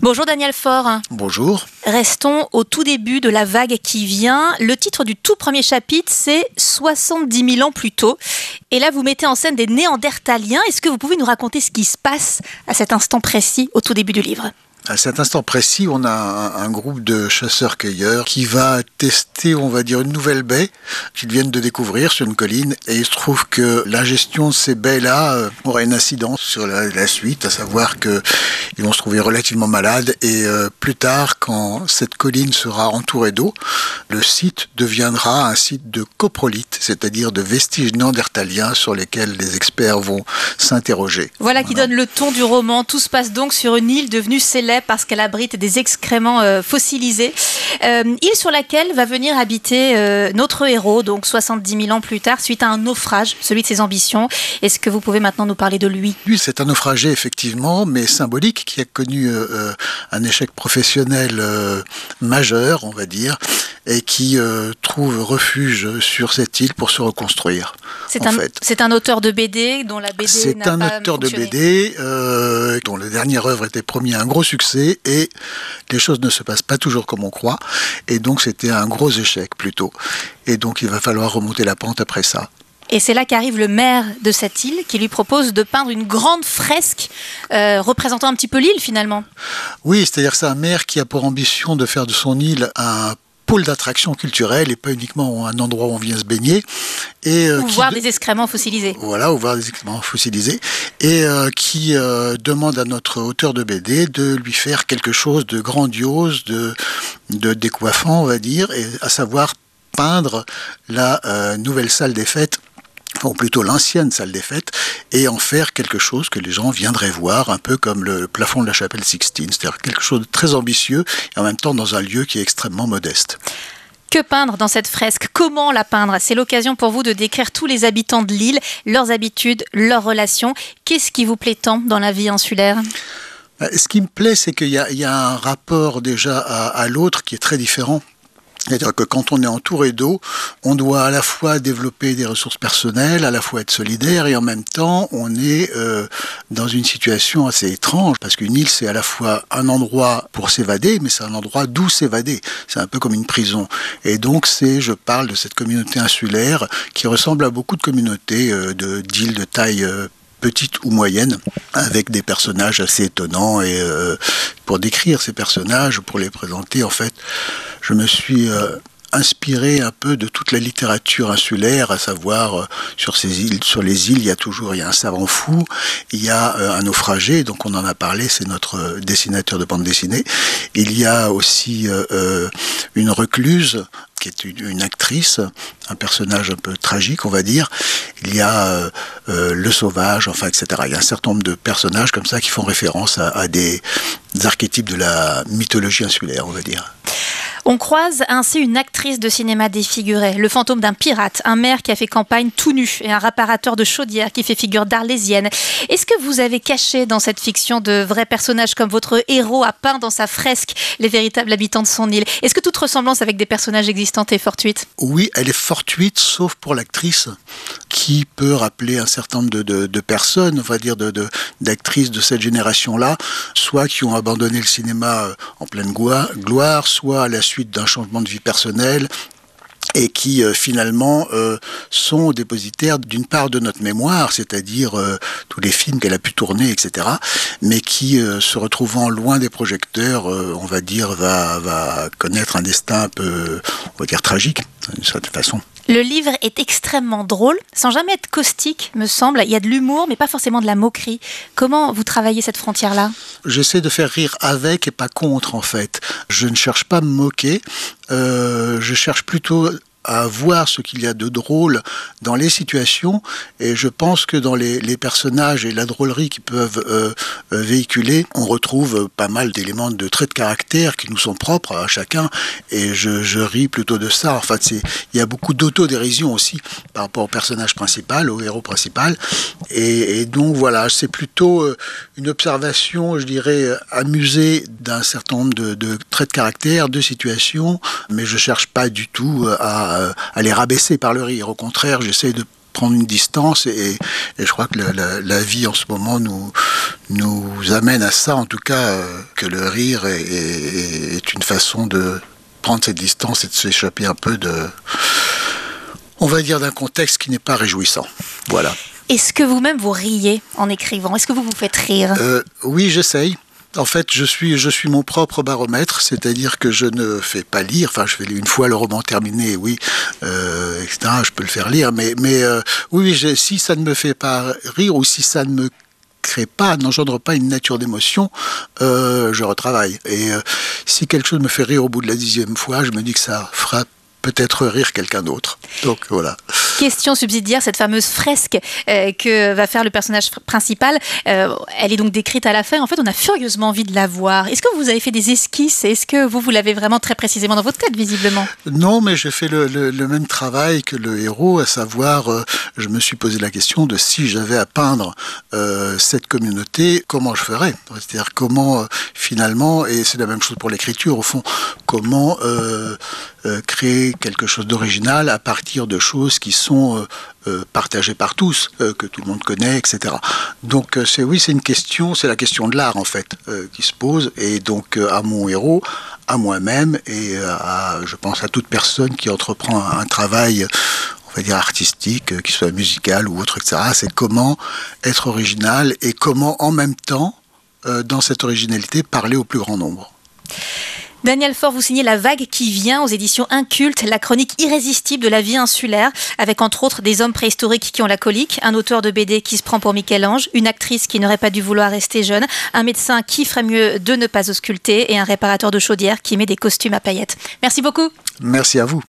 Bonjour Daniel Faure. Bonjour. Restons au tout début de la vague qui vient. Le titre du tout premier chapitre, c'est 70 000 ans plus tôt. Et là, vous mettez en scène des Néandertaliens. Est-ce que vous pouvez nous raconter ce qui se passe à cet instant précis au tout début du livre? À cet instant précis, on a un, groupe de chasseurs-cueilleurs qui va tester, on va dire, une nouvelle baie qu'ils viennent de découvrir sur une colline. Et il se trouve que la gestion de ces baies-là euh, aura une incidence sur la, suite, à savoir qu'ils vont se trouver relativement malades. Et euh, plus tard, quand cette colline sera entourée d'eau, le site deviendra un site de coprolite, c'est-à-dire de vestiges néandertaliens sur lesquels les experts vont s'interroger. Voilà, qui donne le ton du roman. Tout se passe donc sur une île devenue célèbre parce qu'elle abrite des excréments euh, fossilisés. Euh, île sur laquelle va venir habiter euh, notre héros, donc 70 000 ans plus tard, suite à un naufrage, celui de ses ambitions. Est-ce que vous pouvez maintenant nous parler de lui? Lui, c'est un naufragé, effectivement, mais symbolique, qui a connu un échec professionnel majeur, on va dire, et qui trouve refuge sur cette île pour se reconstruire. C'est un, auteur de BD dont la BD C'est un auteur de BD dont la dernière œuvre était promis un gros succès et les choses ne se passent pas toujours comme on croit. Et donc c'était un gros échec plutôt. Et donc il va falloir remonter la pente après ça. Et c'est là qu'arrive le maire de cette île qui lui propose de peindre une grande fresque euh, représentant un petit peu l'île finalement. Oui, c'est-à-dire c'est un maire qui a pour ambition de faire de son île un pôle d'attraction culturelle et pas uniquement un endroit où on vient se baigner. Et, euh, ou voir des excréments fossilisés. Voilà, ou voir des excréments fossilisés. Et euh, qui euh, demande à notre auteur de BD de lui faire quelque chose de grandiose, de, de décoiffant, on va dire, et à savoir peindre la nouvelle salle des fêtes ou plutôt l'ancienne salle des fêtes, et en faire quelque chose que les gens viendraient voir, un peu comme le plafond de la chapelle Sixtine, c'est-à-dire quelque chose de très ambitieux, et en même temps dans un lieu qui est extrêmement modeste. Que peindre dans cette fresque? Comment la peindre? C'est l'occasion pour vous de décrire tous les habitants de l'île, leurs habitudes, leurs relations. Qu'est-ce qui vous plaît tant dans la vie insulaire? Bah, Ce qui me plaît, c'est qu'il y, a un rapport déjà à l'autre qui est très différent. C'est-à-dire que quand on est entouré d'eau, on doit à la fois développer des ressources personnelles, à la fois être solidaire, et en même temps, on est euh, dans une situation assez étrange, parce qu'une île, c'est à la fois un endroit pour s'évader, mais c'est un endroit d'où s'évader. C'est un peu comme une prison. Et donc, c'est, je parle de cette communauté insulaire qui ressemble à beaucoup de communautés euh, de, d'îles de taille euh, petite ou moyenne, avec des personnages assez étonnants. Et euh, pour décrire ces personnages, pour les présenter, en fait, je me suis euh, inspiré un peu de toute la littérature insulaire, à savoir euh, sur ces îles, sur les îles, il y a toujours il y a un savant fou, il y a un naufragé, donc on en a parlé, c'est notre dessinateur de bande dessinée. Il y a aussi une recluse qui est une, actrice, un personnage un peu tragique, on va dire. Il y a euh, euh, le sauvage, enfin, etc. Il y a un certain nombre de personnages comme ça qui font référence à des archétypes de la mythologie insulaire, on va dire. On croise ainsi une actrice de cinéma défigurée, le fantôme d'un pirate, un maire qui a fait campagne tout nu et un réparateur de chaudière qui fait figure d'arlésienne. Est-ce que vous avez caché dans cette fiction de vrais personnages comme votre héros a peint dans sa fresque les véritables habitants de son île? Est-ce que toute ressemblance avec des personnages existants est fortuite? Oui, elle est fortuite, sauf pour l'actrice qui peut rappeler un certain nombre de, personnes, on va dire d'actrices de, cette génération-là, soit qui ont abandonné le cinéma euh, en pleine gloire, soit à la suite d'un changement de vie personnelle et qui euh, finalement euh, sont dépositaires d'une part de notre mémoire, c'est-à-dire tous les films qu'elle a pu tourner, etc., mais qui, se retrouvant loin des projecteurs, on va dire, va, va connaître un destin un peu, on va dire, tragique, d'une certaine façon. Le livre est extrêmement drôle, sans jamais être caustique, me semble. Il y a de l'humour, mais pas forcément de la moquerie. Comment vous travaillez cette frontière-là? J'essaie de faire rire avec et pas contre, en fait. Je ne cherche pas à me moquer. Euh, je cherche plutôt à voir ce qu'il y a de drôle dans les situations. Et je pense que dans les, personnages et la drôlerie qu'ils peuvent euh, euh, véhiculer, on retrouve pas mal d'éléments de traits de caractère qui nous sont propres à chacun. Et je, ris plutôt de ça. En fait, il y a beaucoup d'autodérision aussi par rapport au personnage principal, au héros principal. Et, donc voilà, c'est plutôt euh, une observation, je dirais, amusée d'un certain nombre de, de traits de caractère, de situations, mais je cherche pas du tout à à, les rabaisser par le rire. Au contraire, j'essaie de prendre une distance et, je crois que la, vie en ce moment nous, nous amène à ça, en tout cas, que le rire est, est une façon de prendre cette distance et de s'échapper un peu de, on va dire, d'un contexte qui n'est pas réjouissant. Voilà. Est-ce que vous-même vous riez en écrivant? Est-ce que vous vous faites rire? Euh, Oui, j'essaye. En fait, je suis, je suis mon propre baromètre, c'est-à-dire que je ne fais pas lire. Enfin, je fais une fois le roman terminé, oui, euh, etc. Je peux le faire lire, mais, mais euh, oui, si ça ne me fait pas rire ou si ça ne me crée pas, n'engendre pas une nature d'émotion, je retravaille. Et si quelque chose me fait rire au bout de la dixième fois, je me dis que ça fera peut-être rire quelqu'un d'autre. Donc voilà question subsidiaire, cette fameuse fresque euh, que va faire le personnage principal, euh, elle est donc décrite à la fin. En fait, on a furieusement envie de la voir. Est-ce que vous avez fait des esquisses? Est-ce que vous, vous l'avez vraiment très précisément dans votre tête, visiblement? Non, mais j'ai fait le, même travail que le héros, à savoir, euh, je me suis posé la question de si j'avais à peindre cette communauté, comment je ferais? C'est-à-dire comment, finalement, et c'est la même chose pour l'écriture, au fond, comment créer quelque chose d'original à partir de choses qui sont euh, euh, partagés par tous, euh, que tout le monde connaît, etc. Donc c'est oui, c'est une question, c'est la question de l'art en fait qui se pose, et donc à mon héros, à moi-même, et à, je pense à toute personne qui entreprend un, travail on va dire artistique, qu'il soit musical ou autre, etc. C'est comment être original et comment en même temps, dans cette originalité, parler au plus grand nombre. Daniel Faure, vous signez La Vague qui vient aux éditions Inculte, la chronique irrésistible de la vie insulaire, avec entre autres des hommes préhistoriques qui ont la colique, un auteur de BD qui se prend pour Michel-Ange, une actrice qui n'aurait pas dû vouloir rester jeune, un médecin qui ferait mieux de ne pas ausculter et un réparateur de chaudière qui met des costumes à paillettes. Merci beaucoup. Merci à vous.